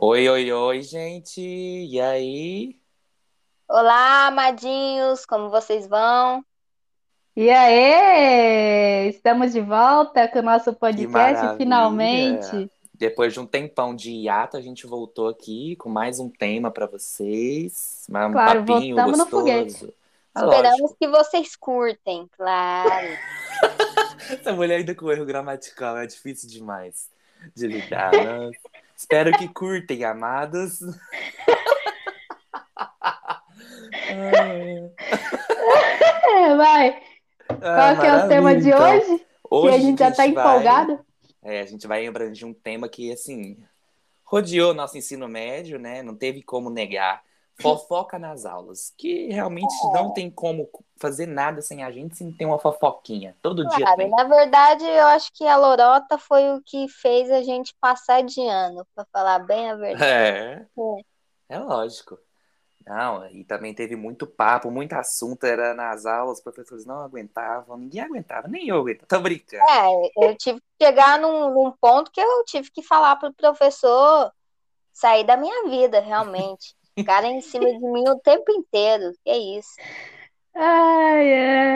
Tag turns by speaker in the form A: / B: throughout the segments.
A: Oi, oi, oi, gente. E aí?
B: Olá, amadinhos, como vocês vão?
C: E aí, estamos de volta com o nosso podcast, finalmente.
A: Depois de um tempão de hiato, a gente voltou aqui com mais um tema para vocês. Um
C: Claro,
A: papinho
C: voltamos no foguete.
A: gostoso. Ah,
B: Esperamos
A: lógico.
B: que vocês curtem, claro.
A: Essa mulher ainda com erro gramatical é difícil demais de lidar. né? Espero que curtem, amados.
C: É, vai.
A: ah,
C: Qual que é o tema de
A: então.
C: hoje? Que
A: Hoje
C: a gente já tá
A: vai-
C: empolgado.
A: É, a gente vai abranger um tema que, assim, rodeou nosso ensino médio, né? Não teve como negar. Fofoca nas aulas. Que realmente não tem como fazer nada sem a gente sem ter uma fofoquinha. Todo dia
B: Claro,
A: tem.
B: na verdade, eu acho que a lorota foi o que fez a gente passar de ano, pra falar bem a verdade.
A: É. É lógico. Não, e também teve muito papo, muito assunto, era nas aulas, os professores não aguentavam, ninguém aguentava, nem eu aguentava. Tô brincando.
B: É, eu tive que chegar num, num ponto que eu tive que falar pro professor sair da minha vida, realmente. Ficarem em cima de mim o tempo inteiro. Que isso.
C: Ai,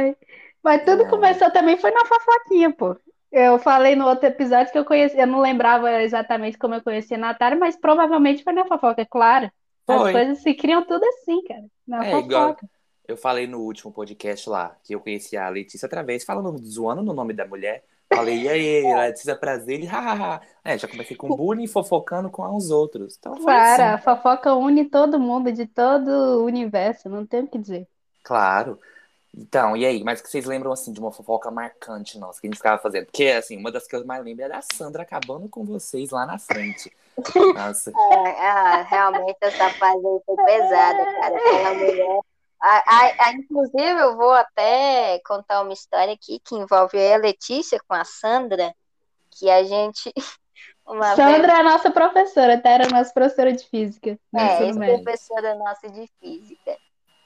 C: ai. Mas tudo
A: É.
C: começou também foi na fofoquinha, pô. Eu falei no outro episódio que eu conheci, eu não lembrava exatamente como eu conhecia a Natália, mas provavelmente foi na fofoca, é claro. As
A: Foi.
C: coisas se criam tudo assim, cara. Na
A: É, igual-
C: fofoca.
A: Eu falei no último podcast lá que eu conheci a Letícia através, falando, zoando no nome da mulher. Falei, e aí, Letícia, prazer, ele, hahaha. É, já comecei com bullying e fofocando com os outros. Então
C: Para, a
A: assim.
C: fofoca une todo mundo, de todo o universo, não tem o que dizer.
A: Claro. Então, e aí? Mas que vocês lembram, assim, de uma fofoca marcante nossa que a gente ficava fazendo? Porque, assim, uma das que eu mais lembro é da Sandra acabando com vocês lá na frente. Nossa.
B: É, ah, realmente essa fase aí foi pesada, cara. Aquela mulher. A- a- a- inclusive, eu vou até contar uma história aqui que envolve a Letícia com a Sandra, que a gente.
C: Sandra é a nossa professora, tá? Era a nossa professora de física.
B: É,
C: médio.
B: ex-professora nossa de física.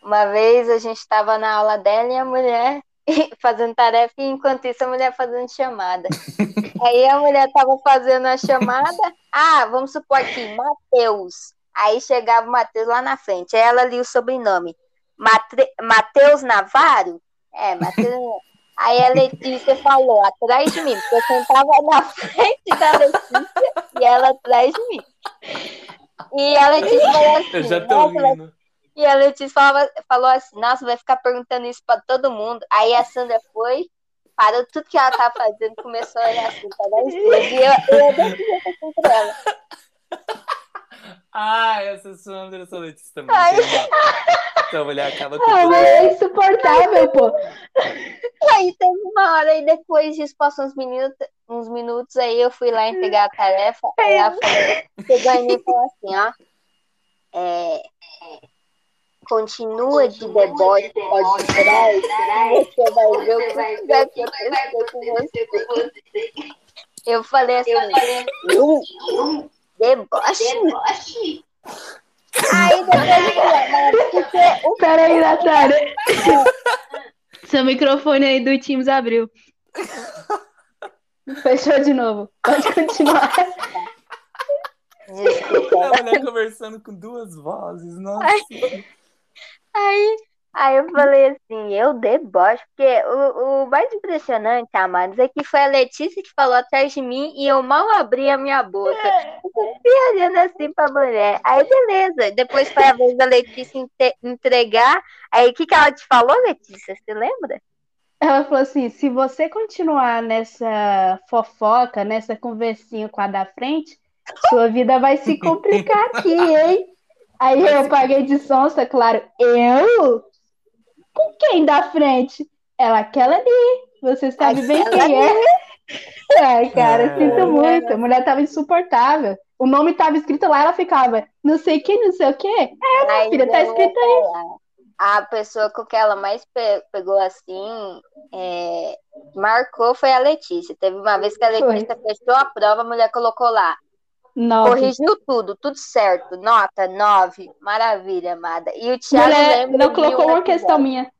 B: Uma vez a gente estava na aula dela e a mulher fazendo tarefa, e enquanto isso a mulher fazendo chamada. Aí a mulher estava fazendo a chamada, ah, vamos supor aqui, Mateus. Aí chegava o Mateus lá na frente, aí ela lia o sobrenome. Matre- Mateus Navarro? É, Mateus. Aí a Letícia falou, atrás de mim, porque eu sentava na frente da Letícia e ela atrás de mim. E a Letícia falou assim,
A: Eu já tô
B: "Nossa, vai
A: rindo.
B: e a Letícia falava, falou assim, nossa, vai ficar perguntando isso pra todo mundo. Aí a Sandra foi, parou tudo que ela tava fazendo, começou a olhar assim duas. E eu, eu dei assim pra ela.
A: Ah, essa Sandra, essa Letícia também.
B: Ai.
A: Essa mulher acaba com
C: Ah, mas é insuportável, pô.
B: Aí teve uma hora, e depois disso passou uns minutos, uns minutos, aí eu fui lá entregar a tarefa, aí ela falou, chegou em mim e falou assim, ó, é, continua de deboche, pode trás, você vai ver o que vai acontecer com você. Eu falei assim, "Hum, deboche? Aí depois "Mas porque o
C: Peraí, Natália. Seu microfone aí do Teams abriu. Fechou de novo. Pode continuar.
B: Desculpa.
A: A mulher conversando com duas vozes, nossa.
B: Aí, aí eu falei assim, eu deboche, porque o, o mais impressionante, amados, é que foi a Letícia que falou atrás de mim e eu mal abri a minha boca. Eu fiquei olhando assim pra mulher. Aí, beleza. Depois foi a vez da Letícia entregar. Aí, o que, que ela te falou, Letícia? Você lembra?
C: Ela falou assim: se você continuar nessa fofoca, nessa conversinha com a da frente, sua vida vai se complicar aqui, hein? Aí eu paguei de sonsa, claro. Eu? Com quem da frente? Ela, aquela ali. Você sabe bem quem é. Ai, cara,
A: É.
C: sinto muito. A mulher tava insuportável. O nome tava escrito lá, ela ficava, não sei quem, não sei o quê.
B: Aí,
C: filha, tá
B: eu ia
C: escrito aí.
B: A pessoa com que ela mais pe- pegou assim, é, marcou foi a Letícia. Teve uma vez que a
C: Foi.
B: Letícia fechou a prova, a mulher colocou lá.
C: Nove.
B: Corrigiu tudo, tudo certo. Nota 9. Maravilha, amada. E o Thiago
C: Mulher
B: lembra
C: não colocou
B: um
C: uma
B: episódio.
C: questão minha.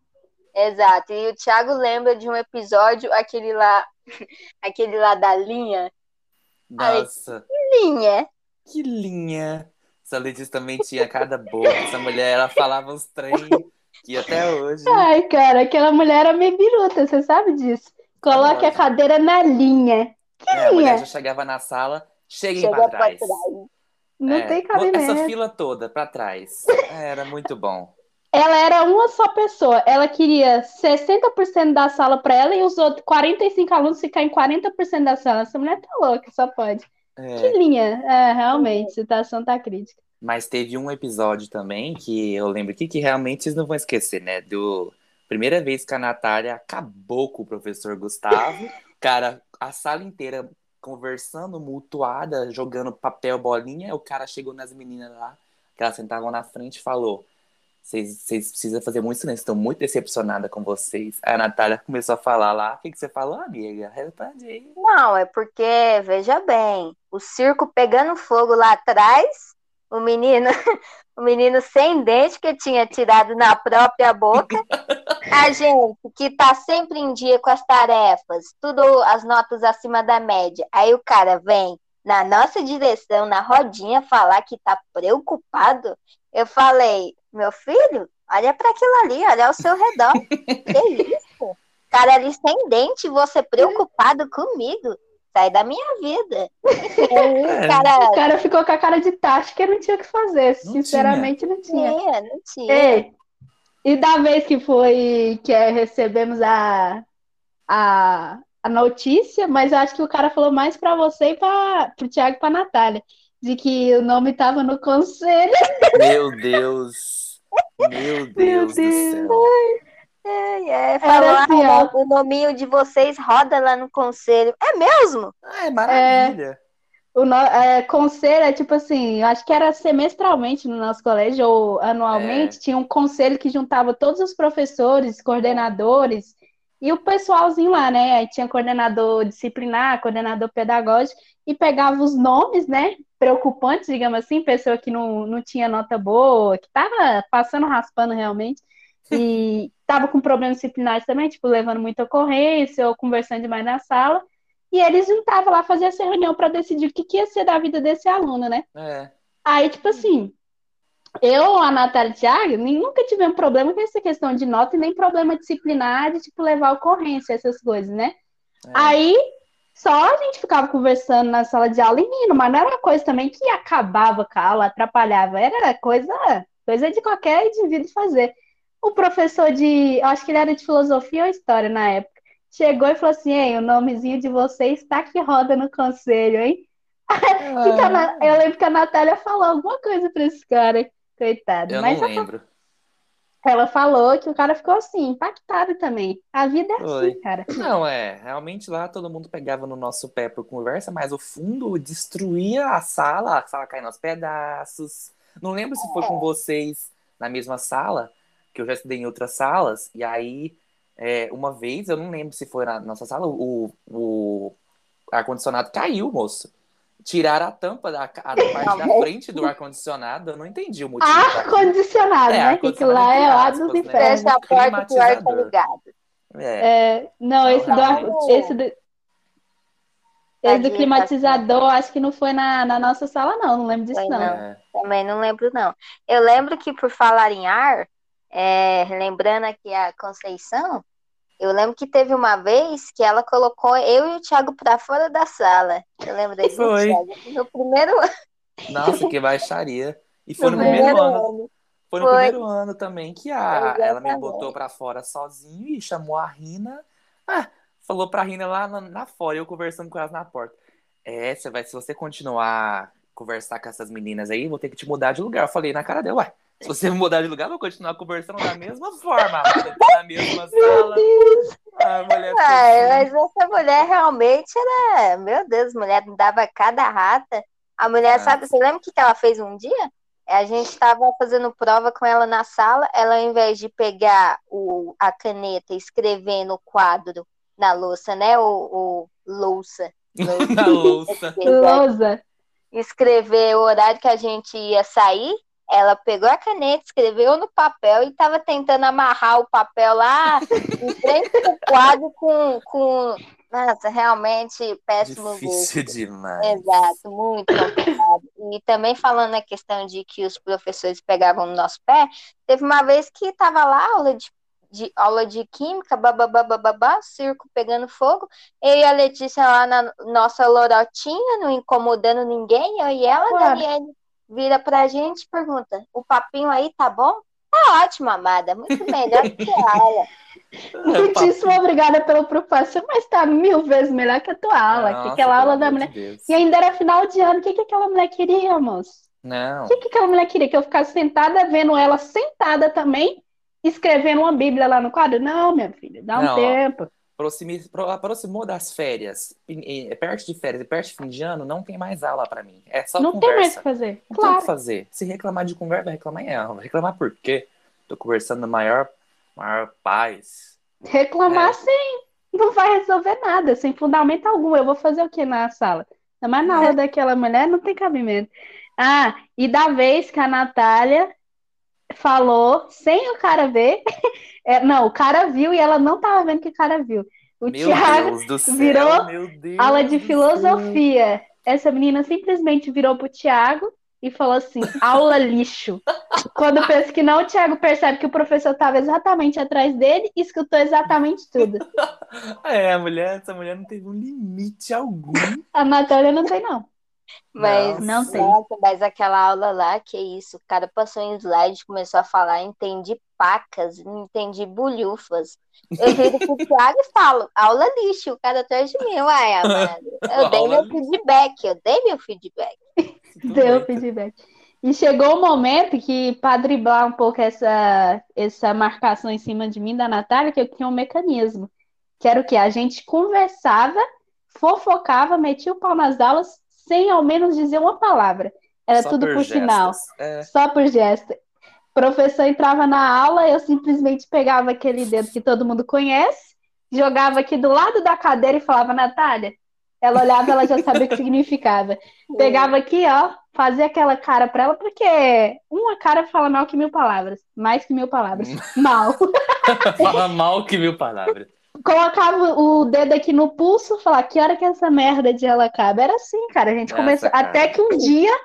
B: Exato. E o Thiago lembra de um episódio, aquele lá, aquele lá da linha.
A: Nossa.
B: Linha.
A: Que linha. Essa Letícia também tinha cada boca. Essa mulher, ela falava uns trem que até hoje.
C: Ai, cara, aquela mulher era meio biruta, você sabe disso. Coloque a
A: lógico.
C: cadeira na linha. Que
A: É, a mulher
C: linha?
A: já chegava na sala, cheguem
B: Chega
A: pra
B: pra
A: trás.
B: trás.
C: Não
A: É,
C: tem cabimento.
A: Essa fila toda pra trás. É, Era muito bom.
C: Ela era uma só pessoa. Ela queria 60% da sala para ela e os outros 45 alunos ficar em 40% da sala. Essa mulher tá louca, só pode.
A: É,
C: Que linha. É, realmente, a situação tá crítica.
A: Mas teve um episódio também que eu lembro aqui que realmente vocês não vão esquecer, né? Do primeira vez que a Natália acabou com o professor Gustavo. Cara, a sala inteira conversando, mutuada, jogando papel, bolinha. O cara chegou nas meninas lá, que elas sentavam na frente e falou: Vocês precisam fazer muito silêncio, estou muito decepcionada com vocês. Aí a Natália começou a falar lá: O que, que você falou, amiga? Responde.
B: Não, é porque, veja bem, o circo pegando fogo lá atrás, o menino, o menino sem dente que tinha tirado na própria boca, a gente que tá sempre em dia com as tarefas, tudo as notas acima da média. Aí o cara vem na nossa direção, na rodinha, falar que tá preocupado. Eu falei, meu filho, olha para aquilo ali, olha ao seu redor. que isso? Cara ali sem dente, você preocupado comigo. Sai da minha vida. Aí,
A: É.
B: cara,
C: O cara ficou com a cara de tacho que não tinha o que fazer.
A: Não
C: Sinceramente, não tinha.
B: tinha, não tinha.
C: Ei, e da vez que foi que é, recebemos a, a, a notícia, mas eu acho que o cara falou mais pra você e para pro Thiago e pra Natália, de que o nome tava no conselho.
A: Meu Deus. Meu Deus do céu.
B: É, é, falou,
C: assim,
B: "Ah,
C: ó.
B: o nominho de vocês roda lá no conselho. É mesmo?
A: Ah, é maravilha.
C: O no, é, conselho é tipo assim, acho que era semestralmente no nosso colégio, ou anualmente,
A: É.
C: tinha um conselho que juntava todos os professores, coordenadores e o pessoalzinho lá, né? Aí tinha coordenador disciplinar, coordenador pedagógico, e pegava os nomes, né? Preocupantes, digamos assim, pessoa que não, não tinha nota boa, que tava passando raspando realmente, e tava com problemas disciplinares também, tipo, levando muita ocorrência ou conversando demais na sala. E eles juntavam lá, faziam essa reunião para decidir o que, que ia ser da vida desse aluno, né?
A: É.
C: Aí, tipo assim, eu, a Natália Thiago, nunca tivemos problema com essa questão de nota e nem problema disciplinar de, tipo, levar ocorrência, essas coisas, né?
A: é.
C: Aí, só a gente ficava conversando na sala de aula e rindo, mas não era uma coisa também que acabava com a aula, atrapalhava, era coisa, coisa de qualquer indivíduo fazer. O professor de, acho que ele era de filosofia ou história na época, chegou e falou assim, Ei, o nomezinho de vocês tá que roda no conselho, hein? Que que a Na- Eu lembro que a Natália falou alguma coisa pra esse cara, coitado.
A: Eu
C: Mas
A: não lembro.
C: ela falou que o cara ficou assim, impactado também. A vida é
A: Foi.
C: assim, cara.
A: Não, é. Realmente lá todo mundo pegava no nosso pé por conversa, mas o fundo destruía a sala, a sala caindo aos pedaços. Não lembro se foi com vocês na mesma sala, que eu já estudei em outras salas, e aí, é, uma vez, eu não lembro se foi na nossa sala, o, o ar-condicionado caiu, moço. Tiraram a tampa da a parte da frente do ar-condicionado, eu não entendi o motivo.
C: Ar-condicionado,
A: É,
C: né? Que aquilo lá é lá dos
A: né?
C: infernos.
B: Fecha a porta que o ar tá ligado.
A: É,
C: É, não, esse do, esse do, esse do climatizador, acho que não foi na, na nossa sala, não. Não lembro disso,
B: Foi
C: não.
B: não.
A: é.
B: Também não lembro, não. Eu lembro que, por falar em ar, é, lembrando aqui a Conceição, eu lembro que teve uma vez que ela colocou eu e o Thiago pra fora da sala. Eu lembro disso,
A: Foi.
B: Thiago? No primeiro
A: Nossa, que baixaria. E foi no,
C: No
A: primeiro,
B: primeiro
A: ano.
B: ano.
A: Foi no primeiro ano também que a, ela me botou pra fora sozinho e chamou a Rina. Ah, falou pra Rina lá na, na fora, eu conversando com elas na porta. É, você vai, se você continuar conversar com essas meninas aí, vou ter que te mudar de lugar. Eu falei na cara dela, ué, se você mudar de lugar, eu vou continuar conversando da mesma forma, na mesma sala. A mulher
B: Ai,
A: assim,
B: mas essa mulher realmente era. Meu Deus, mulher dava cada rata. A mulher,
A: Ah.
B: sabe, você lembra o que que ela fez um dia? A gente estava fazendo prova com ela na sala, ela, ao invés de pegar o, a caneta e escrever no quadro na louça, né? O, o louça.
A: na louça.
C: Lousa.
B: escrever o horário que a gente ia sair, ela pegou a caneta, escreveu no papel e estava tentando amarrar o papel lá em frente ao quadro com, com. Nossa, realmente péssimo
A: Difícil
B: gosto.
A: demais.
B: Exato, muito complicado. e também falando a questão de que os professores pegavam no nosso pé, teve uma vez que estava lá aula de, de, aula de química, babá, circo pegando fogo, eu e a Letícia lá na nossa lorotinha, não incomodando ninguém, eu e ela, claro. Daniele vira pra gente e pergunta: o papinho aí tá bom? Tá ótimo, amada, muito melhor que a aula.
C: Muitíssimo obrigada pela preocupação, mas tá mil vezes melhor que a tua aula, Nossa, que aquela aula da mulher. De e ainda era final de ano, o que, que aquela mulher queria, moço?
A: Não.
C: O que, que aquela mulher queria? Que eu ficasse sentada vendo ela sentada também, escrevendo uma Bíblia lá no quadro? Não, minha filha, dá um Não, tempo.
A: Aproximou das férias, perto de férias e perto de fim de ano, não tem mais aula para mim. É só
C: não
A: conversa.
C: tem mais o que fazer.
A: Não
C: claro.
A: tem o que fazer. Se reclamar de conversa, vai reclamar em aula. Reclamar por quê? Tô conversando na maior, maior paz.
C: Reclamar é. sim, não vai resolver nada, sem fundamento algum. Eu vou fazer o que na sala? Mas na aula é. daquela mulher não tem cabimento. Ah, e da vez que a Natália falou, sem o cara ver, é, não, o cara viu e ela não tava vendo que o cara viu. O meu Thiago virou aula de filosofia. Céu. Essa menina simplesmente virou pro Thiago e falou assim: aula lixo. Quando pensa que não, o Thiago percebe que o professor estava exatamente atrás dele e escutou exatamente tudo.
A: É, a mulher, essa mulher não teve um limite algum.
C: A Natália não tem, não.
B: Mas não sei. Nossa, mas aquela aula lá, que isso, o cara passou em slide, começou a falar, entendi pacas, entendi bulhufas. Eu viro pro Thiago e falo, aula lixo, o cara atrás de mim, uai, amado. Eu dei meu feedback, eu dei meu feedback.
C: Deu feedback. E chegou o momento que, para driblar um pouco essa, essa marcação em cima de mim da Natália, que eu tinha um mecanismo. Que era o que? A gente conversava, fofocava, metia o pau nas aulas, sem ao menos dizer uma palavra. Era Só tudo por, por sinal. É. Só por gesto. O professor entrava na aula, eu simplesmente pegava aquele dedo que todo mundo conhece, jogava aqui do lado da cadeira e falava, Natália, ela olhava, ela já sabia o que significava. Pegava aqui, ó, fazia aquela cara pra ela, porque uma cara fala mal que mil palavras. Mais que mil palavras. mal.
A: fala mal que mil palavras.
C: Colocava o dedo aqui no pulso, falar que hora que essa merda de ela acaba. Era assim, cara. A gente Nossa, começou. Cara. Até que um dia,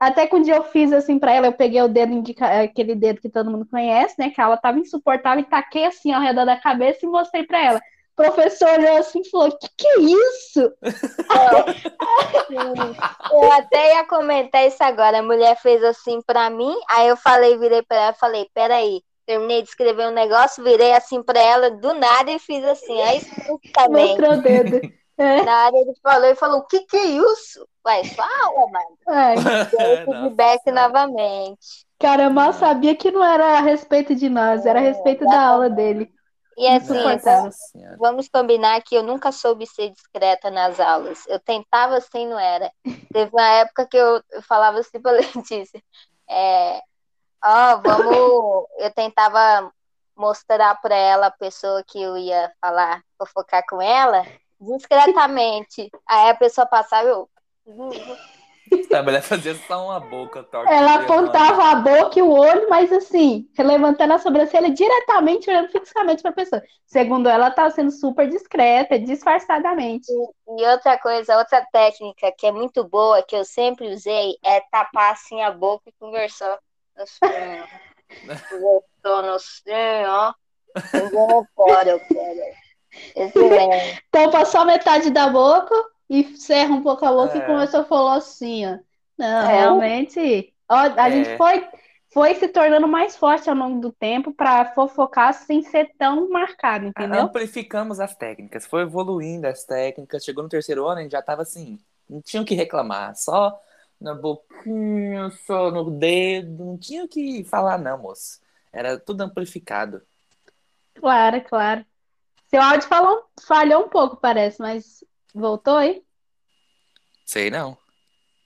C: até que um dia eu fiz assim pra ela, eu peguei o dedo, indica... aquele dedo que todo mundo conhece, né? Que ela tava insuportável e taquei assim ao redor da cabeça e mostrei pra ela professor olhou assim e falou: que que é isso?
B: eu até ia comentar isso agora. A mulher fez assim para mim, aí eu falei, virei para ela, falei: peraí. Terminei de escrever um negócio, virei assim para ela do nada e fiz assim. Aí também.
C: Mostrou o dedo.
B: É. Na área ele falou e falou: o que que é isso? Ué, sua aula, mano. É. Deu feedback novamente.
C: Cara, eu mal sabia que não era a respeito de nós, era a respeito é, da aula dele.
B: E assim, vamos combinar que eu nunca soube ser discreta nas aulas. Eu tentava assim, não era. Teve uma época que eu, eu falava assim pra Letícia, é, ó, oh, vamos. Eu tentava mostrar para ela a pessoa que eu ia falar, fofocar com ela, discretamente. Aí a pessoa passava, eu.
A: A mulher fazia só uma boca torta.
C: Ela apontava a boca e o olho, mas assim, levantando a sobrancelha diretamente, olhando fixamente para a pessoa. Segundo ela, tá sendo super discreta, disfarçadamente.
B: E, e, outra coisa, outra técnica que é muito boa, que eu sempre usei, é tapar assim a boca e conversar. Assim, Conversou assim, ó. Eu fora, eu quero.
C: Tampa só metade da boca e cerra um pouco a boca é. e começou a falar assim, ó. Não, é. realmente, ó, a é. gente foi, foi se tornando mais forte ao longo do tempo para fofocar sem ser tão marcado, entendeu?
A: Amplificamos as técnicas, foi evoluindo as técnicas, chegou no terceiro ano, a gente já tava assim, não tinha o que reclamar, só na boquinha, só no dedo, não tinha o que falar não, moço. Era tudo amplificado.
C: Claro, claro. Seu áudio falou, falhou um pouco, parece, mas Voltou aí?
A: Sei não.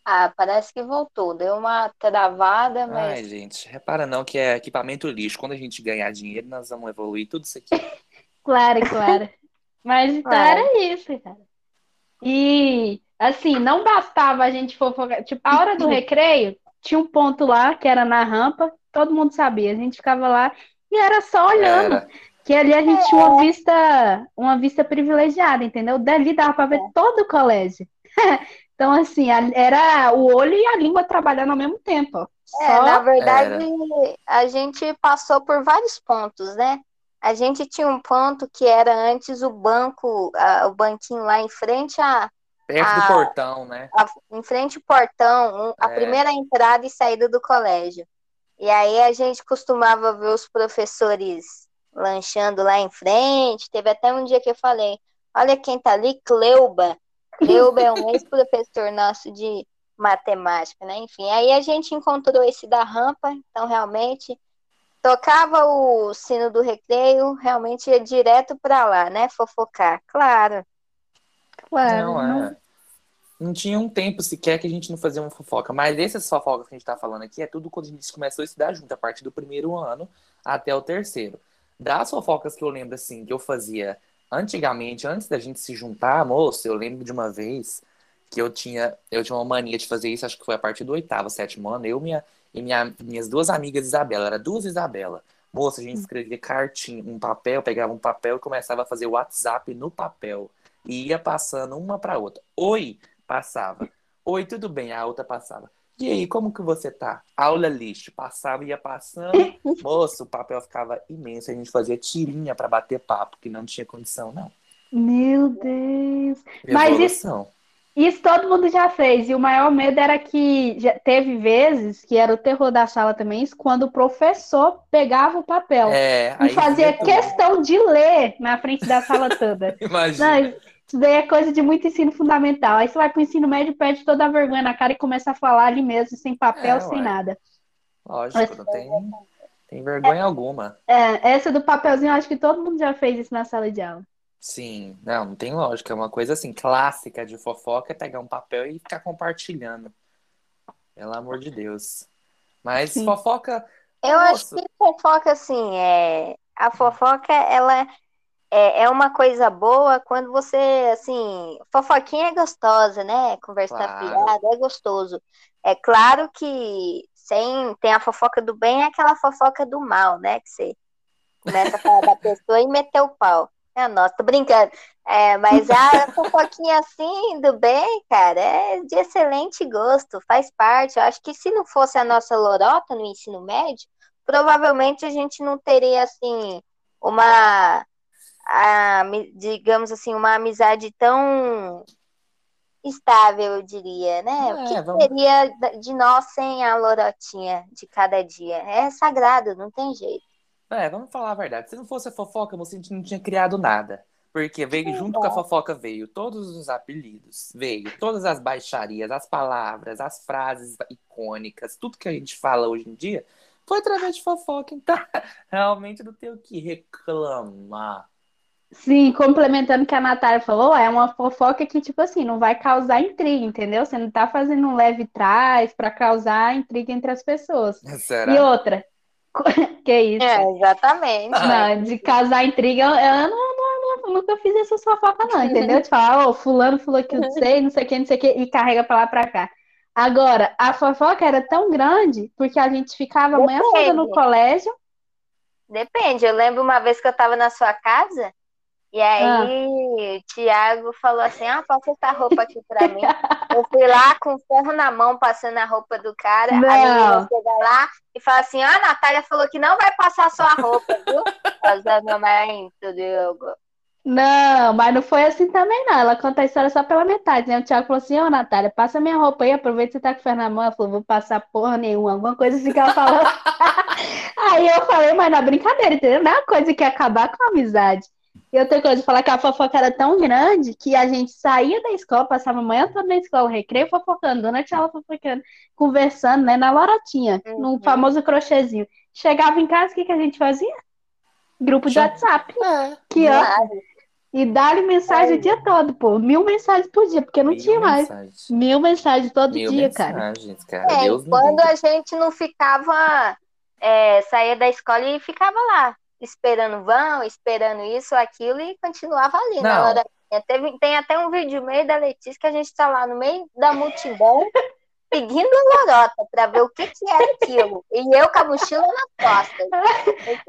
B: Ah, parece que voltou. Deu uma travada, mas.
A: Ai, gente, repara não que é equipamento lixo. Quando a gente ganhar dinheiro, nós vamos evoluir tudo isso aqui.
C: claro, claro. Mas então claro. era isso, cara. E assim, não bastava a gente fofocar. Tipo, a hora do recreio, tinha um ponto lá que era na rampa, todo mundo sabia. A gente ficava lá e era só olhando. Era. Que ali a gente tinha uma vista, uma vista privilegiada, entendeu? Dali dava para ver é. todo o colégio. Então, assim, era o olho e a língua trabalhando ao mesmo tempo.
B: É, Só... na verdade, era. a gente passou por vários pontos, né? A gente tinha um ponto que era antes o banco, a, o banquinho lá em frente a.
A: Perto a, do portão, né?
B: A, em frente ao portão, a é. primeira entrada e saída do colégio. E aí a gente costumava ver os professores lanchando lá em frente. Teve até um dia que eu falei: olha quem tá ali, Cleuba. Cleuba é um ex-professor nosso de matemática, né? Enfim, aí a gente encontrou esse da rampa, então realmente Tocava o sino do recreio, realmente ia direto para lá, né? Fofocar. Claro.
A: Claro. Não, é. Não tinha um tempo sequer que a gente não fazia uma fofoca. Mas essas fofocas que a gente tá falando aqui é tudo quando a gente começou a estudar junto, a partir do primeiro ano até o terceiro. Das fofocas que eu lembro, assim, que eu fazia antigamente, antes da gente se juntar, moço, eu lembro de uma vez que eu tinha, eu tinha uma mania de fazer isso, acho que foi a partir do oitavo, sétimo ano, eu, minha, e minha, minhas duas amigas Isabela, era duas Isabela. Moça, a gente hum. escrevia cartinha, um papel, pegava um papel e começava a fazer WhatsApp no papel. E ia passando uma para outra. Oi, passava. Oi, tudo bem? A outra passava. E aí, como que você tá? Aula lixo. Passava, ia passando. Moço, o papel ficava imenso. A gente fazia tirinha para bater papo, que não tinha condição, não.
C: Meu Deus. Evolução. Mas isso, isso todo mundo já fez. E o maior medo era que já teve vezes que era o terror da sala também, quando o professor pegava o papel é, e fazia questão de ler na frente da sala toda.
A: Imagina. Não,
C: isso daí é coisa de muito ensino fundamental. Aí você vai para o ensino médio, perde toda a vergonha na cara e começa a falar ali mesmo, sem papel, é, sem ué. nada.
A: Lógico, Mas, não tem, tem vergonha é, alguma.
C: É, essa do papelzinho, acho que todo mundo já fez isso na sala de aula.
A: Sim, não, não tem lógica. É uma coisa assim, clássica de fofoca é pegar um papel e ficar compartilhando. Pelo amor de Deus. Mas Sim. fofoca.
B: Eu Nossa. acho que fofoca, assim, é. A fofoca, ela é, é uma coisa boa quando você, assim. Fofoquinha é gostosa, né? Conversar claro. fiada é gostoso. É claro que sem, tem a fofoca do bem e aquela fofoca do mal, né? Que você começa a falar da pessoa e meter o pau. É, nossa, tô brincando. É, mas a fofoquinha assim, do bem, cara, é de excelente gosto, faz parte. Eu acho que se não fosse a nossa lorota no ensino médio, provavelmente a gente não teria, assim, uma, a, digamos assim, uma amizade tão estável, eu diria, né? É, o que vamos... seria de nós sem a lorotinha de cada dia? É sagrado, não tem jeito.
A: É, vamos falar a verdade. Se não fosse a fofoca, você não tinha criado nada. Porque veio junto com a fofoca veio todos os apelidos, veio todas as baixarias, as palavras, as frases icônicas, tudo que a gente fala hoje em dia foi através de fofoca. Então, realmente não tem o que reclamar.
C: Sim, complementando o que a Natália falou, é uma fofoca que, tipo assim, não vai causar intriga, entendeu? Você não tá fazendo um leve trás para causar intriga entre as pessoas.
A: Será?
C: E outra, que isso?
B: É, exatamente.
C: Não, de casar intriga, eu não, não, não, nunca fiz essa fofoca, não, entendeu? De falar, oh, fulano falou que eu sei, não sei o que, não sei o que, e carrega pra lá pra cá. Agora, a fofoca era tão grande porque a gente ficava Depende. manhã toda no colégio.
B: Depende, eu lembro uma vez que eu tava na sua casa e aí, ah. o Thiago falou assim: Ah, passa essa roupa aqui pra mim. Eu fui lá com o ferro na mão, passando a roupa do cara. Não. A menina chega lá e fala assim: Ah, a Natália falou que não vai passar sua roupa, viu? Casamento, Diogo.
C: Não, mas não foi assim também, não. Ela conta a história só pela metade, né? O Thiago falou assim: Ô, Natália, passa minha roupa aí, aproveita que você tá com o ferro na mão. Ela falou: Vou passar porra nenhuma, alguma coisa assim que ela falou. aí eu falei: Mas na brincadeira, entendeu? Não é uma coisa que ia acabar com a amizade. E outra coisa, falar que a fofoca era tão grande que a gente saía da escola, passava a manhã toda na escola, recreio fofocando, durante aula fofocando, conversando, né, na lorotinha, uhum. no famoso crochêzinho. Chegava em casa, o que, que a gente fazia? Grupo de WhatsApp. É, que, ó, e dá-lhe mensagem é. o dia todo, pô. Mil mensagens por dia, porque não Mil tinha mais. Mensagens. Mil mensagens todo Mil dia, mensagens,
B: cara. cara. É, Deus quando a gente não ficava, é, saía da escola e ficava lá esperando vão, esperando isso, aquilo, e continuava ali Não. na hora. Teve, tem até um vídeo meio da Letícia que a gente está lá no meio da multidão, seguindo a lorota para ver o que, que era aquilo. E eu com a mochila na costa.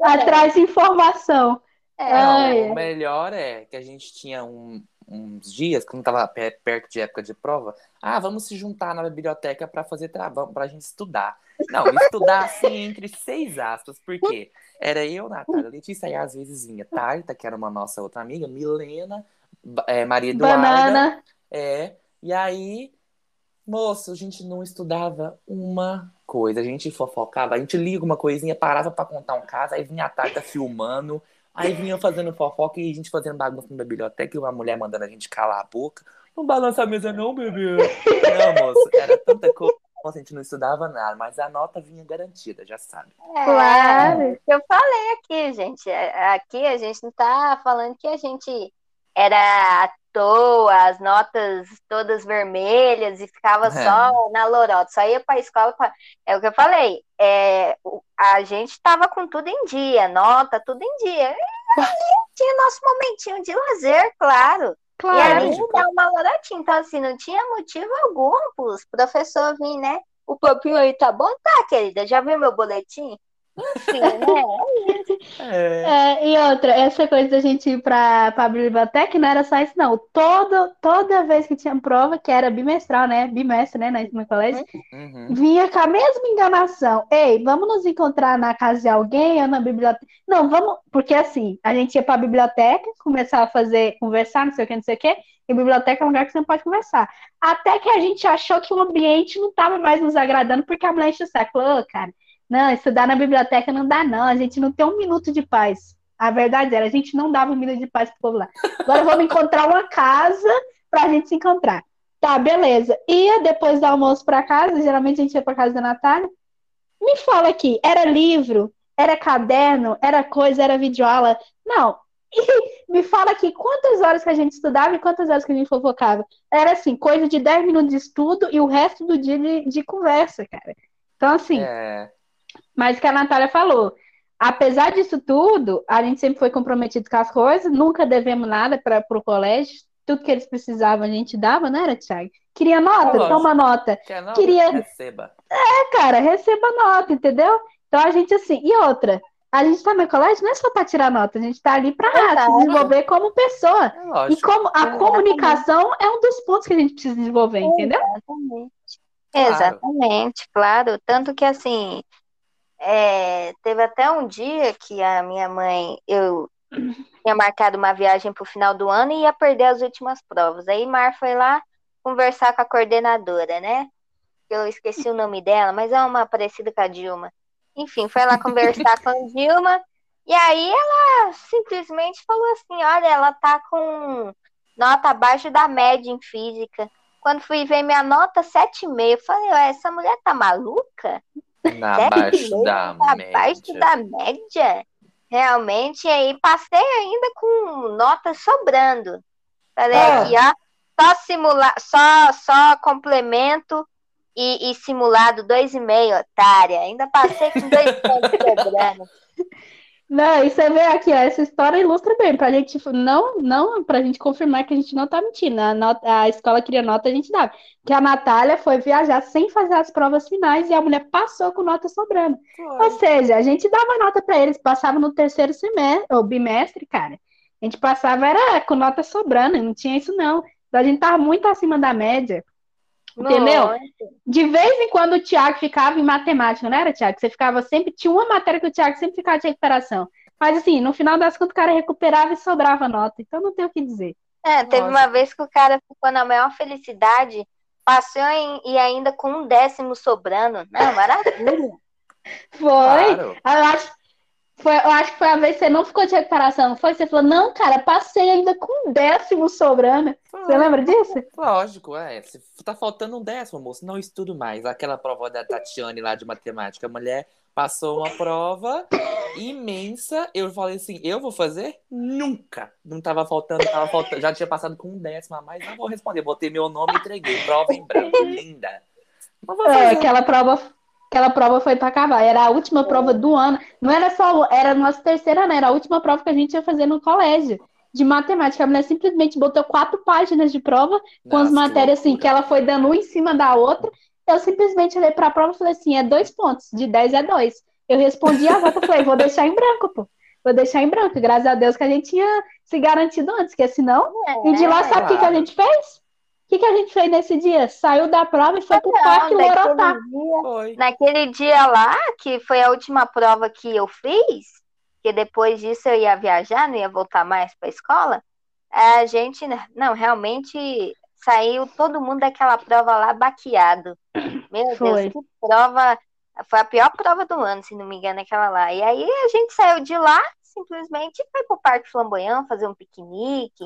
C: Atrás de informação.
A: É. Não, o melhor é que a gente tinha um, uns dias, quando tava perto de época de prova, ah, vamos se juntar na biblioteca para fazer trabalho, pra gente estudar. Não, estudar assim entre seis aspas, porque era eu, Natália, Letícia, e às vezes vinha Tarta, que era uma nossa outra amiga, Milena, é, Maria Eduarda. Banana. É, e aí, moço, a gente não estudava uma coisa, a gente fofocava, a gente liga uma coisinha, parava para contar um caso, aí vinha a Tarta filmando, Aí vinha fazendo fofoca e a gente fazendo bagunça na biblioteca e uma mulher mandando a gente calar a boca. Não balança a mesa, não, bebê. Não, moço, era tanta coisa. A gente não estudava nada, mas a nota vinha garantida, já sabe.
B: É, claro. Eu falei aqui, gente. É, aqui a gente não tá falando que a gente era à toa, as notas todas vermelhas e ficava é. só na lorota, só ia para a escola. Pra... É o que eu falei, é, a gente estava com tudo em dia, nota, tudo em dia. E ali tinha nosso momentinho de lazer, claro. Claro. E ali dá uma lorotinha. Então, assim, não tinha motivo algum para os professores virem, né? O papinho aí tá bom? Tá, querida. Já viu meu boletim? Enfim, né?
C: É. É, e outra, essa coisa da gente ir para a biblioteca não era só isso, não. Todo, toda vez que tinha prova, que era bimestral, né? Bimestre, né? No, no colégio, uhum. vinha com a mesma enganação. Ei, vamos nos encontrar na casa de alguém ou na biblioteca? Não, vamos, porque assim, a gente ia para a biblioteca, começava a fazer, conversar, não sei o que, não sei o que, e biblioteca é um lugar que você não pode conversar. Até que a gente achou que o ambiente não estava mais nos agradando, porque a mulher enche o saco. Falou, oh, cara não, estudar na biblioteca não dá, não. A gente não tem um minuto de paz. A verdade era, a gente não dava um minuto de paz pro povo lá. Agora vamos encontrar uma casa pra gente se encontrar. Tá, beleza. Ia depois do almoço pra casa, geralmente a gente ia pra casa da Natália. Me fala aqui, era livro, era caderno, era coisa, era videoaula? Não. E me fala aqui, quantas horas que a gente estudava e quantas horas que a gente fofocava? Era assim, coisa de 10 minutos de estudo e o resto do dia de, de conversa, cara. Então, assim, é... Mas que a Natália falou, apesar disso tudo, a gente sempre foi comprometido com as coisas, nunca devemos nada para o colégio, tudo que eles precisavam a gente dava, não era, Thiago? Queria nota? É Toma nota. Quer nota? Queria...
A: Receba.
C: É, cara, receba nota, entendeu? Então a gente assim, e outra, a gente está no colégio não é só para tirar nota, a gente está ali para se desenvolver como pessoa. É e como a é comunicação é um dos pontos que a gente precisa desenvolver, entendeu?
B: Exatamente. Claro. Exatamente, claro. Tanto que assim, é, teve até um dia que a minha mãe, eu tinha marcado uma viagem para o final do ano e ia perder as últimas provas. Aí Mar foi lá conversar com a coordenadora, né? Eu esqueci o nome dela, mas é uma parecida com a Dilma. Enfim, foi lá conversar com a Dilma e aí ela simplesmente falou assim: olha, ela tá com nota abaixo da média em física. Quando fui ver minha nota, 7,5. Eu falei, essa mulher tá maluca?
A: Abaixo da
B: abaixo
A: média.
B: da média. Realmente, aí passei ainda com notas sobrando. Falei ah. aqui, ó. Só simular, só, só complemento e, e simulado 2,5, otária. Ainda passei com dois pontos sobrando.
C: Não, e você vê aqui, ó, essa história ilustra bem, pra gente, não, não, pra gente confirmar que a gente não tá mentindo, a, nota, a escola queria nota, a gente dava, que a Natália foi viajar sem fazer as provas finais e a mulher passou com nota sobrando, foi. ou seja, a gente dava nota para eles, passava no terceiro semestre, ou bimestre, cara, a gente passava, era com nota sobrando, não tinha isso não, então a gente tava muito acima da média, Entendeu? Nossa. De vez em quando o Tiago ficava em matemática, não era, Tiago? Você ficava sempre. Tinha uma matéria que o Tiago sempre ficava de recuperação. Mas assim, no final das contas, o cara recuperava e sobrava nota. Então não tem o que dizer.
B: É, teve Nossa. uma vez que o cara ficou na maior felicidade, passou em, e ainda com um décimo sobrando. Não, maravilha.
C: Foi. Claro. Eu acho, foi, eu acho que foi a vez que você não ficou de recuperação, não foi? Você falou, não, cara, passei ainda com um décimo sobrando. Foi. Você lembra disso?
A: Lógico, é. Se tá faltando um décimo, moço, não estudo mais. Aquela prova da Tatiane lá de matemática. A mulher passou uma prova imensa. Eu falei assim, eu vou fazer? Nunca. Não tava faltando, tava faltando. Já tinha passado com um décimo a mais, não vou responder. Botei meu nome e entreguei. Prova em branco, linda.
C: É, aquela prova aquela prova foi para acabar. Era a última prova do ano. Não era só, era a nossa terceira, né? Era a última prova que a gente ia fazer no colégio de matemática. A mulher simplesmente botou quatro páginas de prova com as matérias assim, que ela foi dando uma em cima da outra. Eu simplesmente olhei para a prova e falei assim: é dois pontos, de dez é dois. Eu respondi a volta falei: vou deixar em branco, pô. vou deixar em branco. Graças a Deus que a gente tinha se garantido antes, porque senão.
B: É,
C: E de lá, sabe o que, que a
A: claro.
C: gente fez? O que, que a gente fez nesse dia? Saiu da prova e foi pro
B: Não,
C: parque
B: naquele
C: lorotar.
B: dia,
A: Foi.
B: naquele dia lá, que foi a última prova que eu fiz, que depois disso eu ia viajar, não ia voltar mais para a escola, a gente, não, realmente saiu todo mundo daquela prova lá baqueado. Meu
C: Foi.
B: Deus, que prova, foi a pior prova do ano, se não me engano, aquela lá. E aí a gente saiu de lá, simplesmente foi pro Parque Flamboyant fazer um piquenique,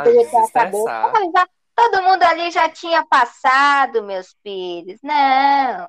B: Entendeu? A cabeça. Todo mundo ali já tinha passado, meus filhos. Não.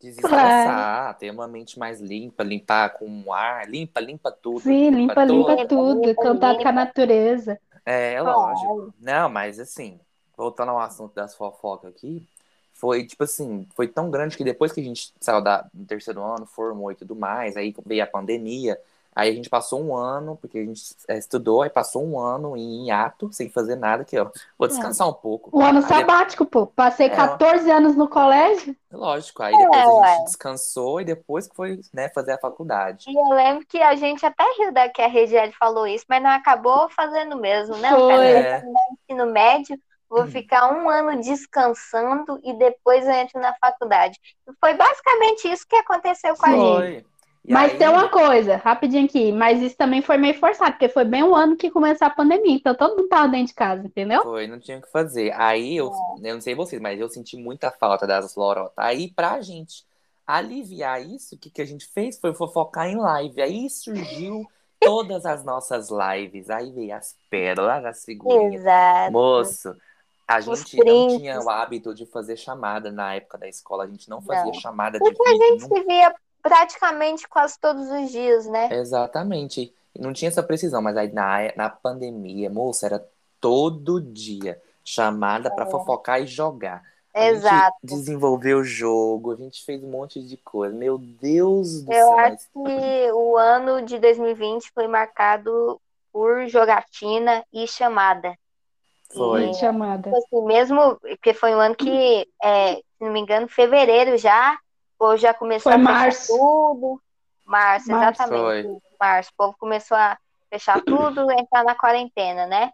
A: Desestressar, ter uma mente mais limpa, limpar com o ar, limpa, limpa tudo.
C: Sim, limpa, limpa
B: Limpa,
C: tudo.
B: limpa,
C: Contato
B: limpa.
C: com a natureza.
A: É, é
B: Claro.
A: lógico. Não, mas assim, voltando ao assunto das fofocas aqui, foi tipo assim, foi tão grande que depois que a gente saiu da, do terceiro ano, formou e tudo mais, aí veio a pandemia, aí a gente passou um ano, porque a gente é, estudou, aí passou um ano em hiato, sem fazer nada, que ó, vou descansar um pouco.
C: O ano
A: Aí
C: sabático, pô. Passei
A: É,
C: 14 anos no colégio.
A: Lógico, aí depois
B: É,
A: a
B: ué.
A: gente descansou e depois que foi, né, fazer a faculdade.
B: E eu lembro que a gente até riu da que a Regiane falou isso, mas não acabou fazendo mesmo, não,
C: Foi.
A: É.
B: ensino médio, vou
A: Hum.
B: ficar um ano descansando e depois eu entro na faculdade. Foi basicamente isso que aconteceu com a gente.
A: E
C: Mas
A: aí-
C: tem uma coisa, rapidinho aqui. Mas isso também foi meio forçado, porque foi bem o ano que começou a pandemia. Então todo mundo tava dentro de casa, entendeu?
A: Foi, não tinha o que fazer. Aí eu, eu não sei vocês, mas eu senti muita falta das lorotas. Aí pra gente aliviar isso, o que, que a gente fez foi fofocar em live. Aí surgiu todas as nossas lives. Aí veio as pérolas, as figurinhas.
B: Exato.
A: Moço, a gente não tinha o hábito de fazer chamada na época da escola. A gente não fazia
B: Não.
A: chamada de
B: Porque a
A: vídeo.
B: gente
A: nunca-
B: se via praticamente quase todos os dias, né?
A: Exatamente. Não tinha essa precisão, mas aí na, na pandemia, moça, era todo dia chamada pra fofocar e jogar. A
B: É. Exato.
A: gente desenvolveu o jogo, a gente fez um monte de coisa. Meu Deus do
B: Eu
A: céu.
B: acho
A: mas-
B: que o ano de 2020 foi marcado por jogatina e chamada.
A: Foi.
B: E,
C: Chamada.
B: assim, mesmo porque foi um ano que, é, se não me engano, fevereiro já, ou já começou
C: Foi
B: a fechar
C: março.
B: tudo. Março,
C: Março.
B: exatamente. Março. O povo começou a fechar tudo, entrar na quarentena, né?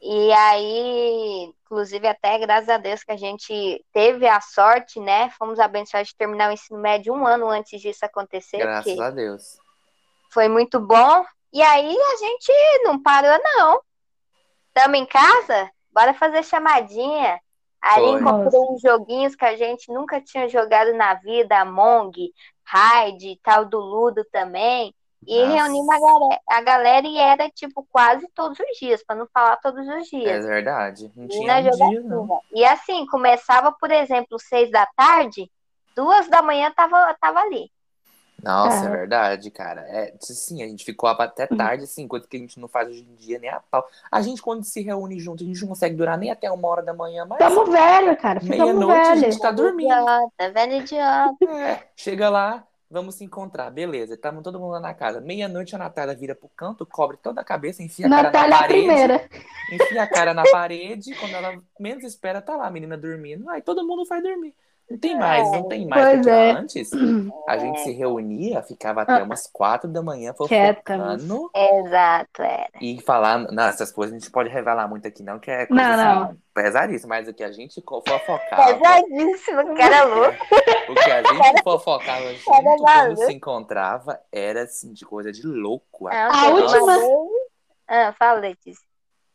B: E aí, inclusive, até graças a Deus que a gente teve a sorte, né? Fomos abençoados de terminar o ensino médio um ano antes disso acontecer,
A: Graças a Deus.
B: foi muito bom. E aí a gente não parou, não. Estamos em casa? Bora fazer chamadinha. Aí
A: Foi.
B: comprou uns joguinhos que a gente nunca tinha jogado na vida, Among, Raid, tal do Ludo também. E
A: Nossa.
B: reunimos a galera, a galera e era tipo quase todos os dias, para não falar todos os
A: É
B: dias.
A: verdade. Não
B: E
A: tinha
B: na
A: um dia, não.
B: E assim, começava, por exemplo, seis da tarde, duas da manhã tava, tava ali.
A: Nossa, é
C: Cara.
A: verdade, cara. É, sim, a gente ficou até tarde, assim, coisa que a gente não faz hoje em dia, nem a pau. A gente, quando se reúne junto, a gente não consegue durar nem até uma hora da manhã, mas
C: Tamo velho, cara.
A: Meia-noite a gente tá dormindo.
B: Idiota, velho idiota.
A: É, chega lá, vamos se encontrar, beleza. Tamo todo mundo lá na casa. Meia-noite a Natália vira pro canto, cobre toda a cabeça, enfia a cara na
C: Natália a
A: parede.
C: primeira.
A: Enfia a cara na parede, quando ela menos espera, tá lá a menina dormindo. Aí todo mundo vai dormir. Não tem mais, não tem mais.
C: Pois
A: Porque
C: é.
A: antes, a gente se reunia, ficava até umas quatro da manhã fofocando
B: Exato, era.
A: e falar. Não, essas coisas a gente pode revelar muito aqui, não, que é coisa
C: Não,
A: assim, pesadíssima. Mas o que a gente fofocava.
B: Pesadíssimo, cara louco.
A: O que a gente fofocava junto quando se encontrava era assim, de coisa de louco.
B: Não,
C: A
B: uma
C: última-
B: vez- Ah, fala, Letícia.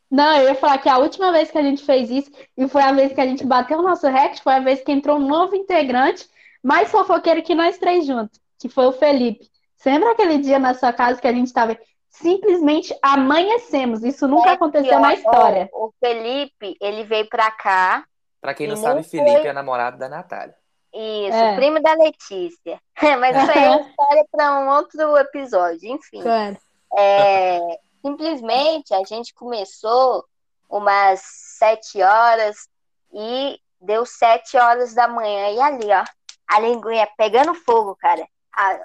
C: Não, eu ia falar que a última vez que a gente fez isso, e foi a vez que a gente bateu o nosso recorde, foi a vez que entrou um novo integrante, mais fofoqueiro que nós três juntos, que foi o Felipe. Você lembra aquele dia na sua casa que a gente estava simplesmente amanhecemos? Isso nunca aconteceu
B: ó,
C: na história.
B: ó, O Felipe, ele veio pra cá.
A: Pra quem não sabe,
B: nem
A: Felipe
B: foi-
A: é namorado da Natália.
B: Isso,
C: É.
B: primo da Letícia. Mas isso aí é uma história para um outro episódio, enfim.
C: Claro.
B: É, simplesmente a gente começou umas sete horas e deu sete horas da manhã. E ali, ó, a linguinha pegando fogo, cara.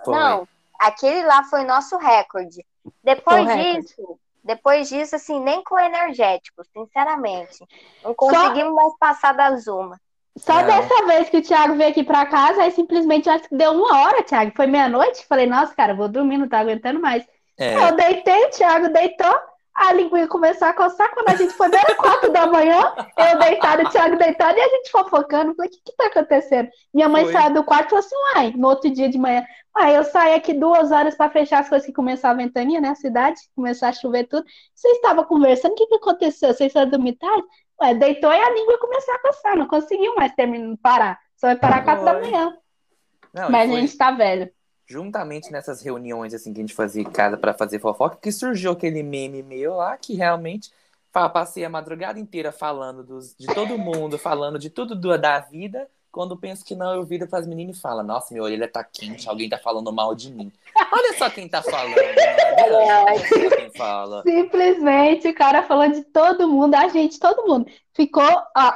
A: Foi.
B: não, aquele lá foi nosso recorde. Depois
C: Foi o recorde.
B: disso, depois disso, assim, nem com energético, sinceramente. Não conseguimos mais passar da Zuma.
C: Só
A: Não.
C: dessa vez que o Thiago veio aqui pra casa, aí simplesmente acho que deu uma hora, Thiago. Foi meia-noite. Falei, nossa, cara, vou dormir, não tá aguentando mais.
A: É.
C: Eu deitei, o Thiago deitou, a linguinha começou a coçar. Quando a gente foi bem às quatro da manhã, eu deitado, o Thiago deitado, e a gente fofocando. Falei, o que que tá acontecendo? Minha mãe
A: Foi.
C: saiu do quarto e falou assim, uai, no outro dia de manhã. Aí eu saí aqui duas horas para fechar as coisas que começou a ventania, né? A cidade, começou a chover tudo. Vocês estavam conversando, o que que aconteceu? Vocês foram dormir tarde? Ué, deitou e a língua começou a coçar, não conseguiu mais terminar, parar. Só vai parar quatro da manhã.
A: Não,
C: Mas a
A: foi
C: gente tá velho.
A: Juntamente nessas reuniões assim que a gente fazia em casa pra fazer fofoca que surgiu aquele meme meu lá que realmente passei a madrugada inteira falando dos, de todo mundo, falando de tudo do- da vida. Quando penso que não, eu viro pras meninas e falo, nossa, minha orelha tá quente, alguém tá falando mal de mim. Olha só quem tá falando, né? Olha só quem fala.
C: Simplesmente o cara falou de todo mundo, a gente, todo mundo. Ficou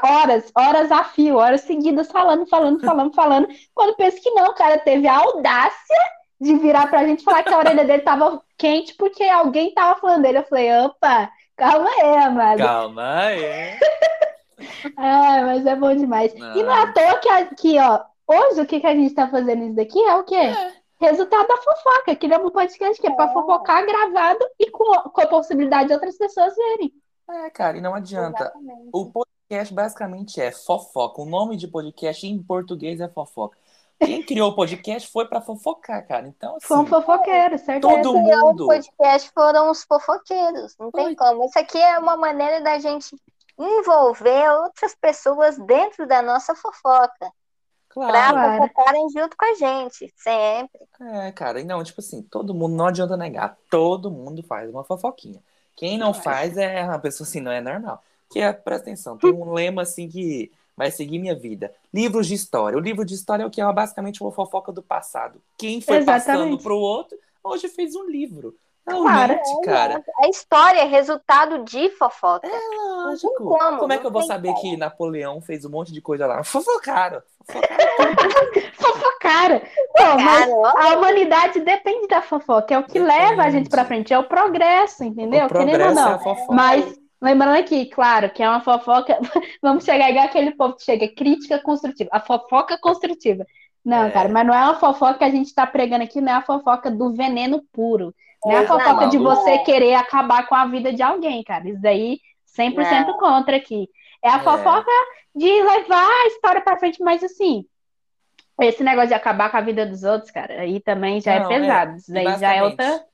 C: horas, horas a fio, horas seguidas falando, falando, falando, falando. Quando penso que não, o cara teve a audácia de virar pra gente e falar que a orelha dele tava quente porque alguém tava falando dele. Eu falei, opa, calma aí, amado.
A: Calma aí.
C: Ah, mas é bom demais. E não é à toa que aqui, ó, hoje o que, que a gente tá fazendo isso daqui é o quê? Resultado da fofoca. Criamos um podcast que é pra fofocar gravado e com, com a possibilidade de outras pessoas verem.
A: É, cara, e não adianta.
B: Exatamente.
A: O podcast basicamente é fofoca. O nome de podcast em português é fofoca. Quem criou o podcast foi pra fofocar, cara. Então, assim,
C: Foi um fofoqueiro, certeza.
A: todo
B: Quem criou
A: mundo.
B: o podcast foram os fofoqueiros. Não tem como. Isso aqui é uma maneira da gente envolver outras pessoas dentro da nossa fofoca. Pra
A: Claro.
C: Claro.
B: fofocarem junto com a gente. Sempre.
A: É, cara, e não, tipo assim, todo mundo, não adianta negar, todo mundo faz uma fofoquinha. Quem não faz é uma pessoa assim, não é normal. Que é, presta atenção, tem um lema assim que vai seguir minha vida. Livros de história. O livro de história é o que é basicamente uma fofoca do passado. Quem foi passando
C: Exatamente.
A: pro outro, hoje fez um livro.
C: Claro.
A: Realmente, cara.
B: A história é resultado de fofoca.
A: É lógico.
B: como,
A: Como é
B: não
A: que eu vou saber
B: como.
A: que Napoleão fez um monte de coisa lá? Fofocaram. Fofocaram.
C: Fofocara. Pô, mas a humanidade depende da fofoca. É o que leva a gente pra frente. É o progresso, entendeu?
A: O
C: Querendo ou
A: progresso é
C: não.
A: a fofoca.
C: Mas, lembrando aqui, claro, que é uma fofoca. Vamos chegar igual aquele povo que chega, crítica construtiva. A fofoca construtiva. Não,
A: É.
C: cara, mas não é uma fofoca que a gente tá pregando aqui, não é a fofoca do veneno puro. Não é a
B: Exato.
C: fofoca de você querer acabar com a vida de alguém, cara. Isso daí, 100% contra aqui. É a
A: É.
C: fofoca de levar a história pra frente, mas assim. Esse negócio de acabar com a vida dos outros, cara, aí também já
A: Não,
C: é
A: é.
C: pesado. Isso
A: E
C: daí já é outra.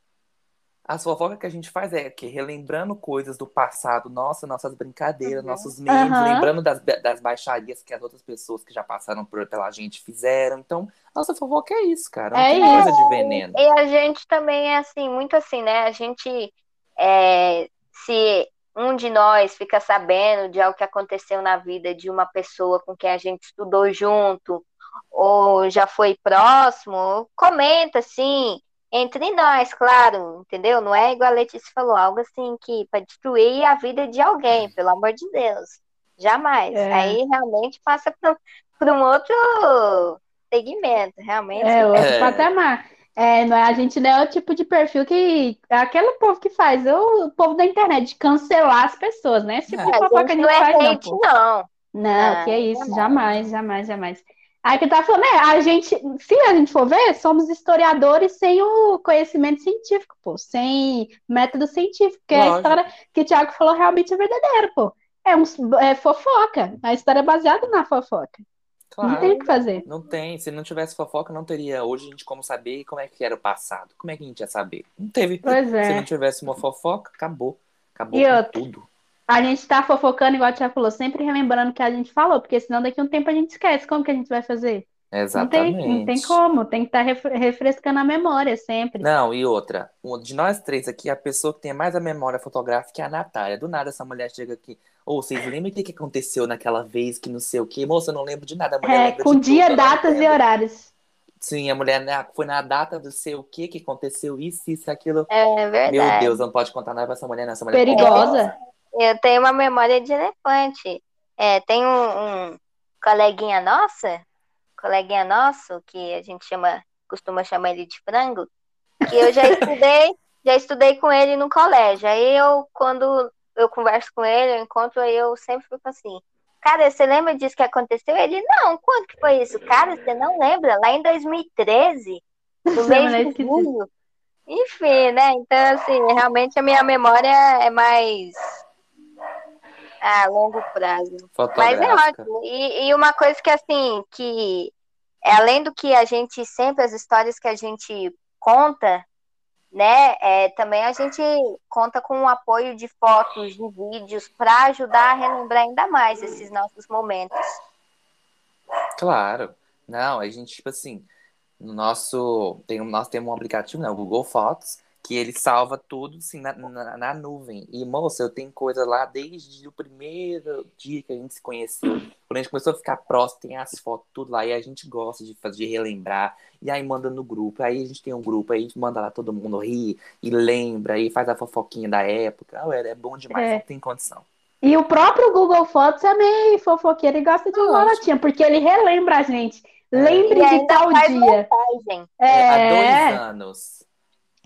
A: As fofocas que a gente faz é que relembrando coisas do passado, nossa, nossas brincadeiras,
B: Uhum.
A: nossos memes,
C: Aham.
A: lembrando das, das baixarias que as outras pessoas que já passaram por, pela gente fizeram. Então, nossa fofoca é isso, cara. Não
C: É
A: tem coisa
C: isso.
A: de veneno.
B: E a gente também é assim, muito assim, né? A gente, é, se um de nós fica sabendo de algo que aconteceu na vida de uma pessoa com quem a gente estudou junto, ou já foi próximo, comenta assim, entre nós, claro, entendeu? Não é igual a Letícia falou, algo assim que para destruir a vida de alguém, pelo amor de Deus. Jamais.
C: É.
B: Aí realmente passa para um outro segmento, realmente.
C: É outro
A: É.
C: patamar. É, não é, a gente não é o tipo de perfil que. é Aquele povo que faz, é o povo da internet, de cancelar as pessoas, né? Esse tipo
A: É,
C: de
B: A
C: fofoca a
B: gente não é
C: faz, não,
B: hate,
C: pô.
B: não.
C: Não,
B: Ah,
C: que é isso,
B: jamais.
C: jamais, jamais, jamais. Aí que eu tava falando, é, a gente, se a gente for ver, somos historiadores sem o conhecimento científico, pô, sem método científico, porque a
A: Lógico.
C: história que o Thiago falou realmente é verdadeira, pô. É, um, é fofoca, a história é baseada na fofoca. Não
A: Claro.
C: tem o que fazer.
A: Não tem. Se não tivesse fofoca, não teria hoje a gente como saber como é que era o passado. Como é que a gente ia saber? Não teve.
C: Pois
A: Se
C: é.
A: não tivesse uma fofoca, acabou. Acabou
C: E
A: com
C: outra?
A: tudo.
C: A gente tá fofocando, igual o Thiago falou, sempre relembrando o que a gente falou, porque senão daqui a um tempo a gente esquece. Como que a gente vai fazer? Não tem,
A: Exatamente.
C: não tem como, tem que estar refrescando a memória sempre.
A: Não, e outra, um- de nós três aqui, a pessoa que tem mais a memória fotográfica é a Natália. Do nada essa mulher chega aqui. Ou vocês lembram o que, que aconteceu naquela vez que não sei o quê? Moça, eu não lembro de nada. A mulher
C: É, com dia,
A: tudo,
C: datas e horários.
A: Sim, a mulher né, foi na data do sei o quê que aconteceu isso, isso, aquilo.
B: É verdade.
A: Meu Deus, não pode contar nada pra essa mulher, não. Essa mulher é
C: Perigosa.
B: Eu tenho uma memória de elefante. É, tem um, um coleguinha nossa, coleguinha nosso, que a gente chama, costuma chamar ele de frango, que eu já estudei, já estudei com ele no colégio. Aí eu, quando eu converso com ele, eu encontro, aí eu sempre fico assim, cara, você lembra disso que aconteceu? Ele, não, quando que foi isso? Cara, você não lembra? Lá em 2013, no mês de julho. Enfim, né? Então, assim, realmente a minha memória é mais a longo prazo. Mas é ótimo. E, e, uma coisa que, assim, que é além do que a gente sempre, as histórias que a gente conta, né? É, também a gente conta com o apoio de fotos, de vídeos, para ajudar a relembrar ainda mais esses nossos momentos.
A: Claro. Não, a gente, tipo assim, no nosso. Tem, nós temos um aplicativo, né? O Google Fotos, que ele salva tudo assim, na, na, na, nuvem. E, moça, eu tenho coisa lá desde o primeiro dia que a gente se conheceu. Quando a gente começou a ficar próximo, tem as fotos, tudo lá. E a gente gosta de fazer, relembrar. E aí manda no grupo. Aí a gente tem um grupo, aí a gente manda lá todo mundo rir e lembra, e faz a fofoquinha da época. Ah, é, é bom demais, é. não tem condição.
C: E o próprio Google Fotos é meio fofoqueiro e gosta de uma latinha, porque ele relembra a gente. É. Lembre de tal dia.
B: Montagem.
A: É, há dois anos.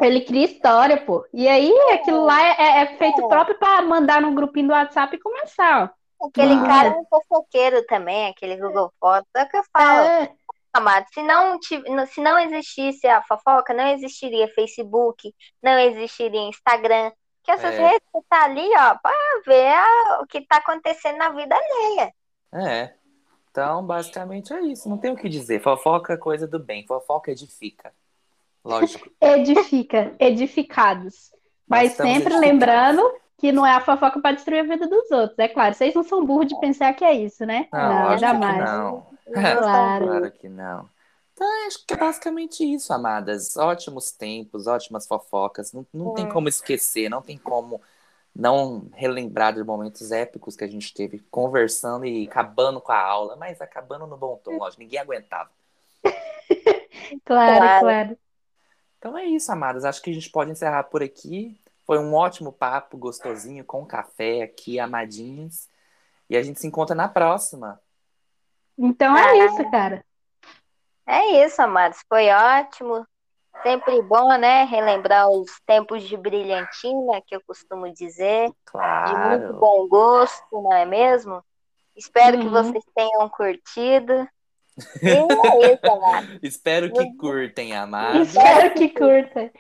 C: Ele cria história, pô. E aí, aquilo lá é, é, é feito é. próprio para mandar no grupinho do WhatsApp e começar,
B: ó. Aquele ah. cara é um fofoqueiro também, aquele Google Fotos. É o que eu falo. É. Amado, se não, se não existisse a fofoca, não existiria Facebook, não existiria Instagram. Que essas é. redes tá ali, ó, para ver a, o que tá acontecendo na vida alheia.
A: É. Então, basicamente é isso. Não tem o que dizer. Fofoca é coisa do bem. Fofoca edifica. Lógico.
C: Edifica, edificados. Mas sempre lembrando que não é a fofoca para destruir a vida dos outros. É claro, vocês não são burros de pensar que é isso, né?
A: Não, não jamais. não. Claro. claro que não. Então, acho que é basicamente isso, amadas. Ótimos tempos, ótimas fofocas. Não, não tem como esquecer, não tem como não relembrar de momentos épicos que a gente teve conversando e acabando com a aula, mas acabando no bom tom, lógico, ninguém aguentava.
C: claro, claro, claro.
A: Então é isso, amadas. Acho que a gente pode encerrar por aqui. Foi um ótimo papo, gostosinho, com café aqui, amadinhos. E a gente se encontra na próxima.
C: Então é ah, isso, cara.
B: É isso, amados. Foi ótimo. Sempre bom, né? Relembrar os tempos de brilhantina, que eu costumo dizer.
A: Claro.
B: De muito bom gosto, não é mesmo? Espero uhum. que vocês tenham curtido.
A: Espero que curtem, amado.
C: Espero que curtem.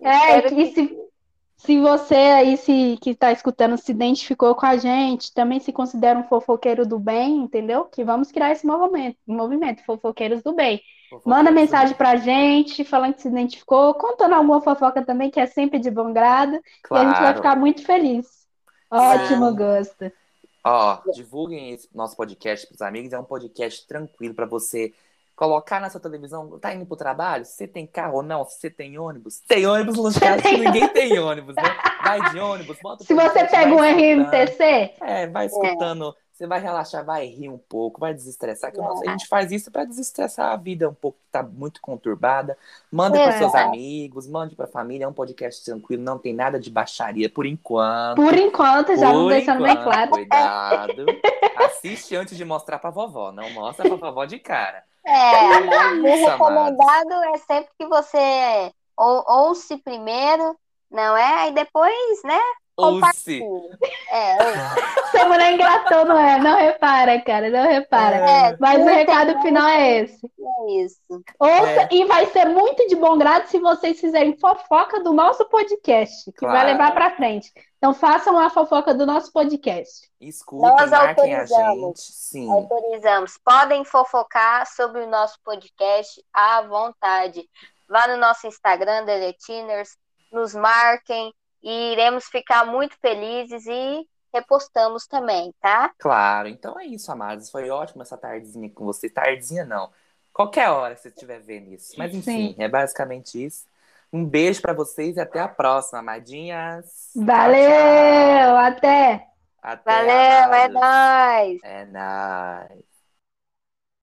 C: É, Espero que, que... Se, se você aí se, que está escutando se identificou com a gente, também se considera um fofoqueiro do bem, entendeu? Que vamos criar esse movimento, movimento Fofoqueiros do Bem. Manda mensagem pra gente, falando que se identificou, contando alguma fofoca também, que é sempre de bom grado. Claro. E a gente vai ficar muito feliz. Ótimo Sim. gosto.
A: Ó, divulguem esse nosso podcast pros amigos. É um podcast tranquilo para você colocar na sua televisão. Tá indo pro trabalho? Você tem carro ou não? Você tem ônibus? Tem ônibus nos casos que ninguém tem ônibus, né? Vai de ônibus, bota
C: Se você pega um RMTC?
A: É, vai escutando. É você vai relaxar, vai rir um pouco, vai desestressar. Que a gente faz isso para desestressar a vida um pouco que tá muito conturbada. Manda é. para seus amigos, mande para a família. É um podcast tranquilo, não tem nada de baixaria por enquanto.
C: Por enquanto, já não deixando bem claro.
A: Cuidado. Assiste antes de mostrar para vovó, não mostra para vovó de cara.
B: É, o recomendado é sempre que você ou, ouça primeiro, não é? Aí depois, né?
A: Ouça.
B: É,
C: Essa mulher não é? Não repara, cara, não repara. É, Mas o recado final é esse.
B: É isso.
C: Ouça, é. e vai ser muito de bom grado se vocês fizerem fofoca do nosso podcast, que claro. vai levar para frente. Então façam a fofoca do nosso podcast.
A: Escutem, Nós marquem a gente. Sim.
B: Autorizamos. Podem fofocar sobre o nosso podcast à vontade. Vá no nosso Instagram, Deletiners, nos marquem, e iremos ficar muito felizes e repostamos também, tá?
A: Claro, então é isso, amados. Foi ótimo essa tardezinha com você. Tardezinha não. Qualquer hora que você estiver vendo isso. Mas enfim, Sim. é basicamente isso. Um beijo para vocês e até a próxima, amadinhas.
C: Valeu, tchau, tchau. até.
A: Até.
B: Valeu, amados. é nóis.
A: É nóis.